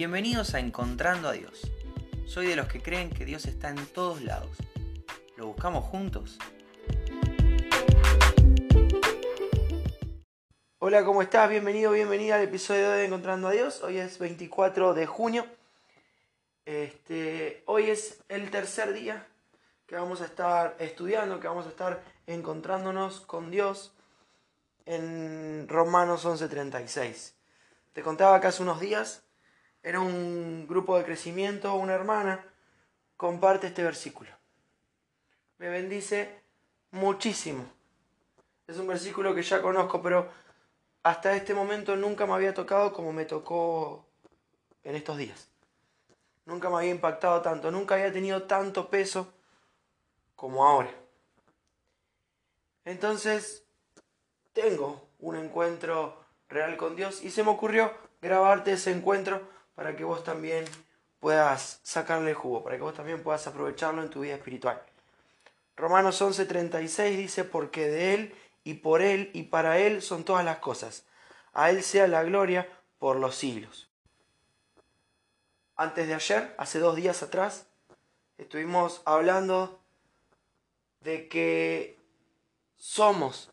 Bienvenidos a Encontrando a Dios. Soy de los que creen que Dios está en todos lados. ¿Lo buscamos juntos? Hola, ¿cómo estás? Bienvenido, bienvenida al episodio de Encontrando a Dios. Hoy es 24 de junio. Este, hoy es el tercer día que vamos a estar estudiando, que vamos a estar encontrándonos con Dios en Romanos 11:36. Te contaba que hace unos días era un grupo de crecimiento, una hermana, comparte este versículo. Me bendice muchísimo. Es un versículo que ya conozco, pero hasta este momento nunca me había tocado como me tocó en estos días. Nunca me había impactado tanto, nunca había tenido tanto peso como ahora. Entonces, tengo un encuentro real con Dios y se me ocurrió grabarte ese encuentro para que vos también puedas sacarle jugo, para que vos también puedas aprovecharlo en tu vida espiritual. Romanos 11:36 dice, porque de Él y por Él y para Él son todas las cosas. A Él sea la gloria por los siglos. Antes de ayer, hace dos días atrás, estuvimos hablando de que somos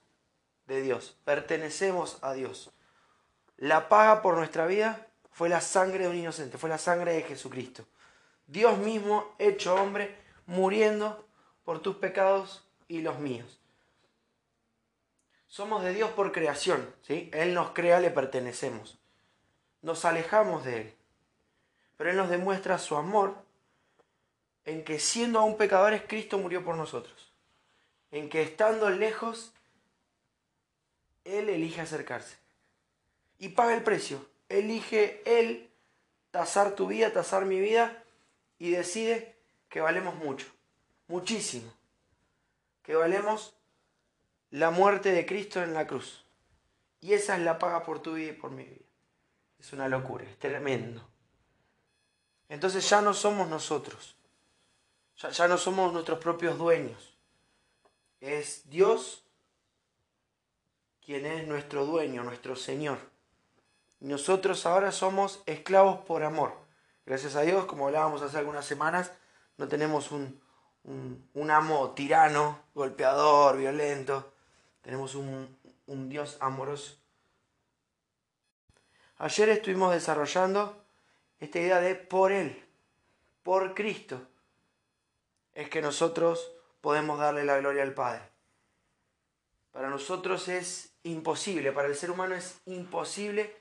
de Dios, pertenecemos a Dios. La paga por nuestra vida fue la sangre de un inocente, fue la sangre de Jesucristo. Dios mismo, hecho hombre, muriendo por tus pecados y los míos. Somos de Dios por creación, ¿sí? Él nos crea, le pertenecemos. Nos alejamos de Él. Pero Él nos demuestra su amor en que siendo aún pecadores, Cristo murió por nosotros. En que estando lejos, Él elige acercarse. Y paga el precio elige Él tasar tu vida, tasar mi vida y decide que valemos mucho, muchísimo, que valemos la muerte de Cristo en la cruz. Y esa es la paga por tu vida y por mi vida. Es una locura, es tremendo. Entonces ya no somos nosotros, ya, ya no somos nuestros propios dueños. Es Dios quien es nuestro dueño, nuestro Señor. Nosotros ahora somos esclavos por amor. Gracias a Dios, como hablábamos hace algunas semanas, no tenemos un, un, amo tirano, golpeador, violento. Tenemos un, un Dios amoroso. Ayer estuvimos desarrollando esta idea de por Él, por Cristo, es que nosotros podemos darle la gloria al Padre. Para nosotros es imposible, para el ser humano es imposible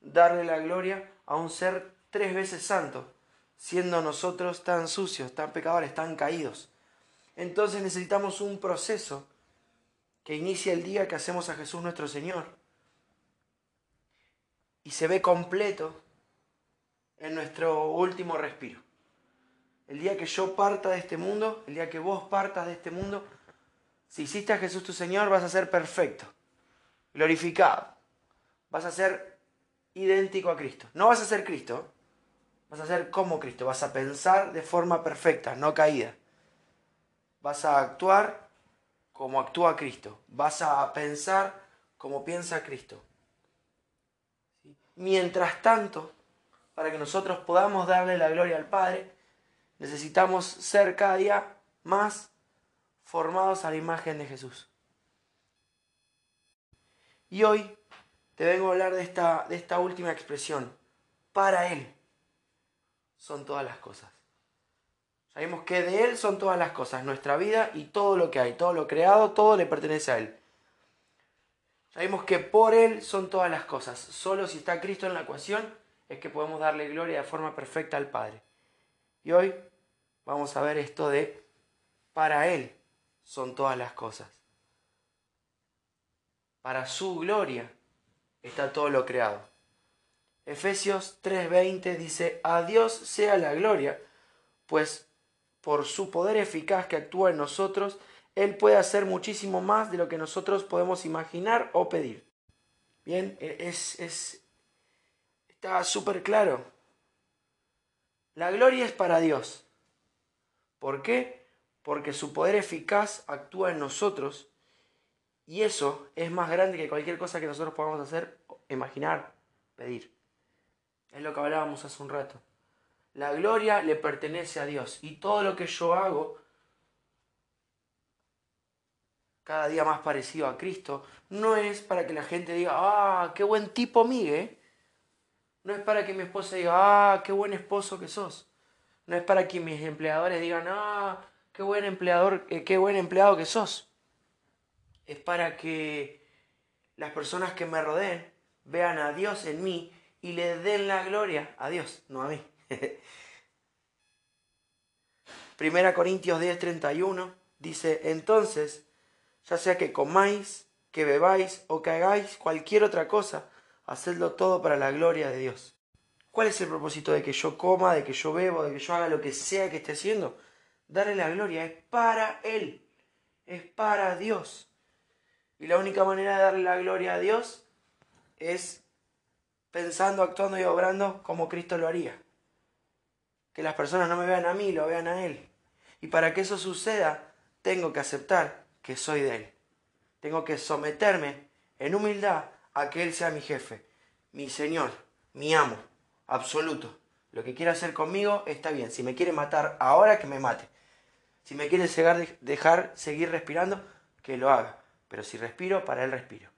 darle la gloria a un ser tres veces santo, siendo nosotros tan sucios, tan pecadores, tan caídos. Entonces necesitamos un proceso que inicia el día que hacemos a Jesús nuestro Señor. Y se ve completo en nuestro último respiro. El día que yo parta de este mundo, el día que vos partas de este mundo, si hiciste a Jesús tu Señor, vas a ser perfecto, glorificado. Vas a ser idéntico a Cristo. No vas a ser Cristo, vas a ser como Cristo, vas a pensar de forma perfecta, no caída. Vas a actuar como actúa Cristo, vas a pensar como piensa Cristo. Mientras tanto, para que nosotros podamos darle la gloria al Padre, necesitamos ser cada día más formados a la imagen de Jesús. Y hoy te vengo a hablar de esta, de esta última expresión. Para Él son todas las cosas. Sabemos que de Él son todas las cosas, nuestra vida y todo lo que hay, todo lo creado, todo le pertenece a Él. Sabemos que por Él son todas las cosas. Solo si está Cristo en la ecuación es que podemos darle gloria de forma perfecta al Padre. Y hoy vamos a ver esto de para Él son todas las cosas. Para su gloria está todo lo creado. Efesios 3:20 dice, a Dios sea la gloria, pues por su poder eficaz que actúa en nosotros, Él puede hacer muchísimo más de lo que nosotros podemos imaginar o pedir. Bien, e-, es, es está súper claro. La gloria es para Dios. ¿Por qué? Porque su poder eficaz actúa en nosotros y eso es más grande que cualquier cosa que nosotros podamos hacer, imaginar, pedir. Es lo que hablábamos hace un rato. La gloria le pertenece a Dios y todo lo que yo hago, cada día más parecido a Cristo, no es para que la gente diga, ah, qué buen tipo Miguel. No es para que mi esposa diga, ah, qué buen esposo que sos. No es para que mis empleadores digan, ah, qué buen empleador, eh, qué buen empleado que sos. Es para que las personas que me rodeen vean a Dios en mí y le den la gloria a Dios, no a mí. Primera Corintios 10, 31 dice, entonces, ya sea que comáis, que bebáis o que hagáis cualquier otra cosa, hacedlo todo para la gloria de Dios. ¿Cuál es el propósito de que yo coma, de que yo bebo, de que yo haga lo que sea que esté haciendo? Darle la gloria, es para Él, es para Dios. Y la única manera de darle la gloria a Dios es pensando, actuando y obrando como Cristo lo haría. Que las personas no me vean a mí, lo vean a Él. Y para que eso suceda, tengo que aceptar que soy de Él. Tengo que someterme en humildad a que Él sea mi jefe, mi Señor, mi amo, absoluto. Lo que quiera hacer conmigo está bien. Si me quiere matar ahora, que me mate. Si me quiere dejar seguir respirando, que lo haga. Pero si respiro, para Él respiro.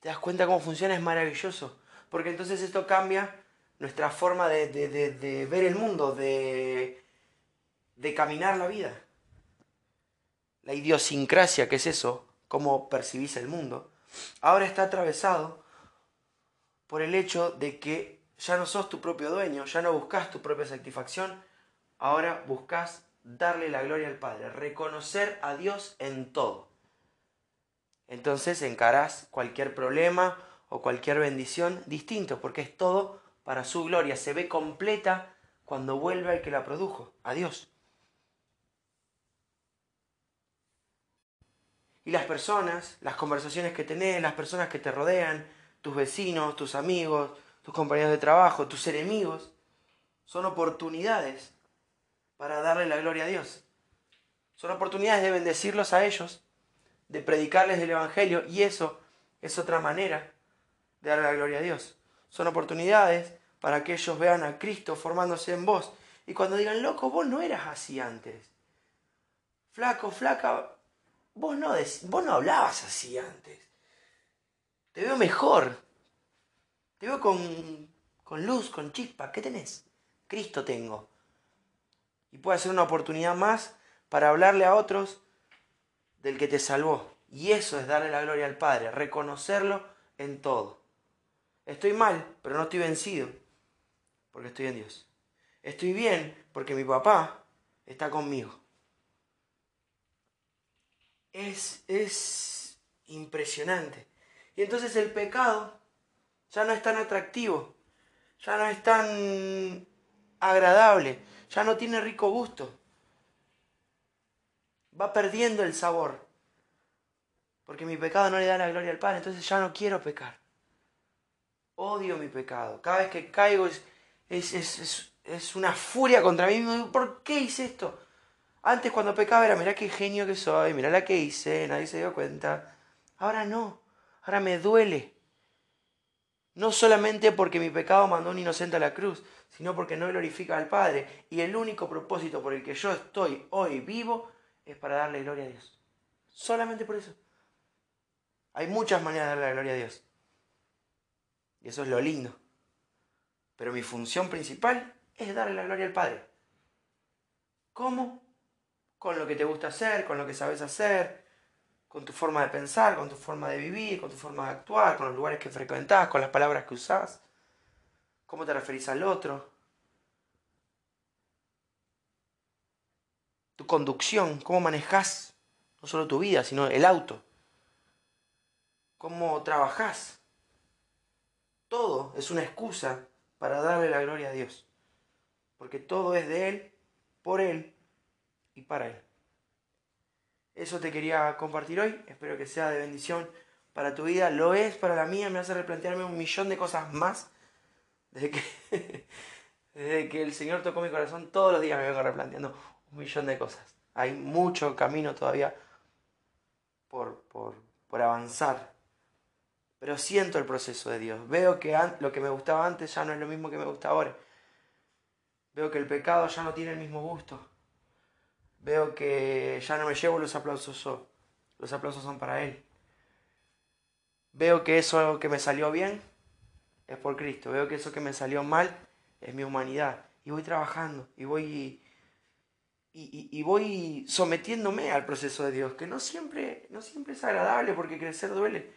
¿Te das cuenta cómo funciona? Es maravilloso. Porque entonces esto cambia nuestra forma de, de ver el mundo, de, de caminar la vida. La idiosincrasia, que es eso, cómo percibís el mundo, ahora está atravesado por el hecho de que ya no sos tu propio dueño, ya no buscas tu propia satisfacción, ahora buscas darle la gloria al Padre, reconocer a Dios en todo. Entonces encarás cualquier problema o cualquier bendición distinto, porque es todo para su gloria, se ve completa cuando vuelve al que la produjo, a Dios. Y las personas, las conversaciones que tenés, las personas que te rodean, tus vecinos, tus amigos, tus compañeros de trabajo, tus enemigos, son oportunidades para darle la gloria a Dios. Son oportunidades de bendecirlos a ellos, de predicarles el Evangelio, y eso es otra manera de darle la gloria a Dios. Son oportunidades para que ellos vean a Cristo formándose en vos. Y cuando digan, loco, vos no eras así antes. Flaco, flaca, Vos no, vos no hablabas así antes. Te veo mejor. Te veo con, con luz, con chispa. ¿Qué tenés? Cristo tengo. Y puede ser una oportunidad más para hablarle a otros del que te salvó. Y eso es darle la gloria al Padre, reconocerlo en todo. Estoy mal, pero no estoy vencido, porque estoy en Dios. Estoy bien, porque mi papá está conmigo es, es impresionante. Y entonces el pecado ya no es tan atractivo, ya no es tan agradable, ya no tiene rico gusto. Va perdiendo el sabor. Porque mi pecado no le da la gloria al Padre, entonces ya no quiero pecar. Odio mi pecado. Cada vez que caigo es, es, es una furia contra mí. ¿Por qué hice esto? Antes cuando pecaba era, mira qué genio que soy, mira la que hice, nadie se dio cuenta. Ahora no, ahora me duele. No solamente porque mi pecado mandó un inocente a la cruz, sino porque no glorifica al Padre. Y el único propósito por el que yo estoy hoy vivo es para darle gloria a Dios. Solamente por eso. Hay muchas maneras de darle la gloria a Dios. Y eso es lo lindo. Pero mi función principal es darle la gloria al Padre. ¿Cómo? con lo que te gusta hacer, con lo que sabes hacer, con tu forma de pensar, con tu forma de vivir, con tu forma de actuar, con los lugares que frecuentás, con las palabras que usás, cómo te referís al otro, tu conducción, cómo manejás no solo tu vida, sino el auto, cómo trabajás. Todo es una excusa para darle la gloria a Dios, porque todo es de Él, por Él y para Él. Eso te quería compartir hoy, espero que sea de bendición para tu vida, lo es para la mía, me hace replantearme un millón de cosas más. Desde que, desde que el Señor tocó mi corazón, todos los días me vengo replanteando un millón de cosas. Hay mucho camino todavía por, por, por avanzar, pero siento el proceso de Dios. Veo que lo que me gustaba antes ya no es lo mismo que me gusta ahora. Veo que el pecado ya no tiene el mismo gusto. Veo que ya no me llevo los aplausos yo. Los aplausos son para Él. Veo que eso que me salió bien es por Cristo. Veo que eso que me salió mal es mi humanidad. Y voy trabajando y voy y, voy sometiéndome al proceso de Dios, que no siempre, no siempre es agradable porque crecer duele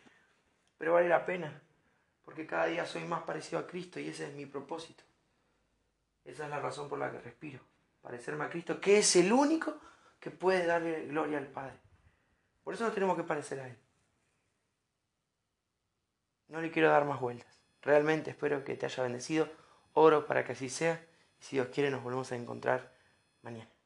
pero vale la pena, porque cada día soy más parecido a Cristo y ese es mi propósito. Esa es la razón por la que respiro, parecerme a Cristo, que es el único que puede darle gloria al Padre. Por eso nos tenemos que parecer a Él. No le quiero dar más vueltas. Realmente espero que te haya bendecido. Oro para que así sea. Y si Dios quiere, nos volvemos a encontrar mañana.